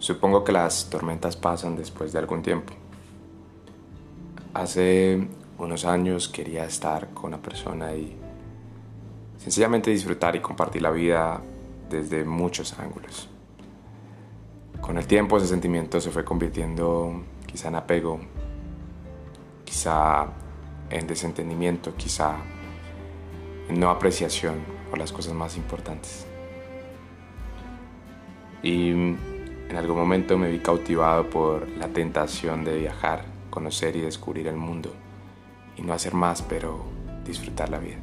Supongo que las tormentas pasan después de algún tiempo. Hace unos años quería estar con una persona y sencillamente disfrutar y compartir la vida desde muchos ángulos. Con el tiempo ese sentimiento se fue convirtiendo quizá en apego, quizá en desentendimiento, quizá en no apreciación por las cosas más importantes. Y en algún momento me vi cautivado por la tentación de viajar, conocer y descubrir el mundo y no hacer más, pero disfrutar la vida.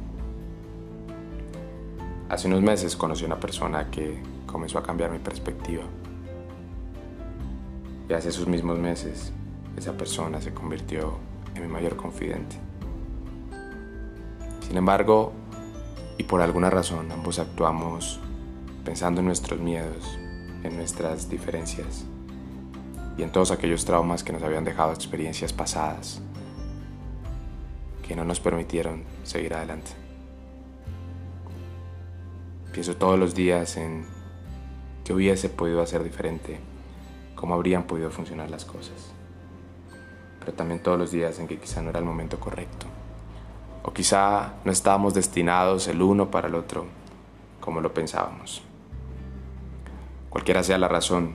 Hace unos meses conocí a una persona que comenzó a cambiar mi perspectiva. Y hace esos mismos meses esa persona se convirtió en mi mayor confidente. Sin embargo, y por alguna razón ambos actuamos pensando en nuestros miedos, en nuestras diferencias y en todos aquellos traumas que nos habían dejado experiencias pasadas que no nos permitieron seguir adelante. Pienso todos los días en qué hubiese podido hacer diferente, cómo habrían podido funcionar las cosas. Pero también todos los días en que quizá no era el momento correcto. O quizá no estábamos destinados el uno para el otro como lo pensábamos. Cualquiera sea la razón,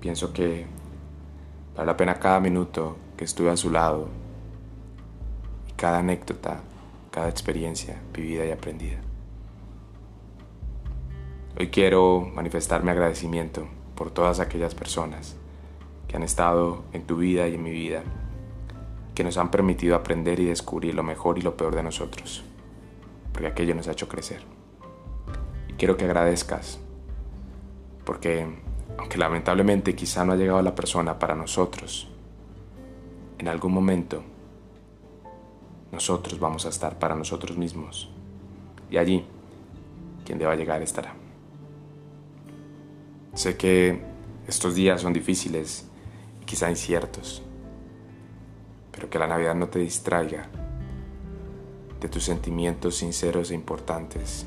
pienso que vale la pena cada minuto que estuve a su lado cada anécdota, cada experiencia vivida y aprendida. Hoy quiero manifestar mi agradecimiento por todas aquellas personas que han estado en tu vida y en mi vida, que nos han permitido aprender y descubrir lo mejor y lo peor de nosotros, porque aquello nos ha hecho crecer. Y quiero que agradezcas porque aunque lamentablemente quizá no ha llegado la persona para nosotros, en algún momento nosotros vamos a estar para nosotros mismos y allí quien deba llegar estará. Sé que estos días son difíciles y quizá inciertos, pero que la Navidad no te distraiga de tus sentimientos sinceros e importantes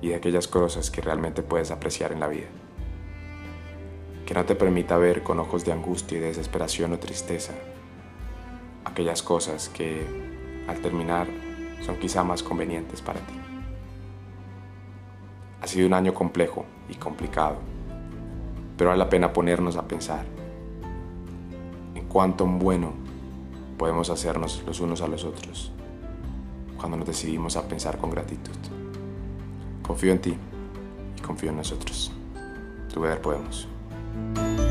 y de aquellas cosas que realmente puedes apreciar en la vida que no te permita ver con ojos de angustia y desesperación o tristeza aquellas cosas que al terminar son quizá más convenientes para ti. Ha sido un año complejo y complicado, pero vale la pena ponernos a pensar en cuánto bueno podemos hacernos los unos a los otros cuando nos decidimos a pensar con gratitud. Confío en ti y confío en nosotros. Tu ver podemos. Thank you.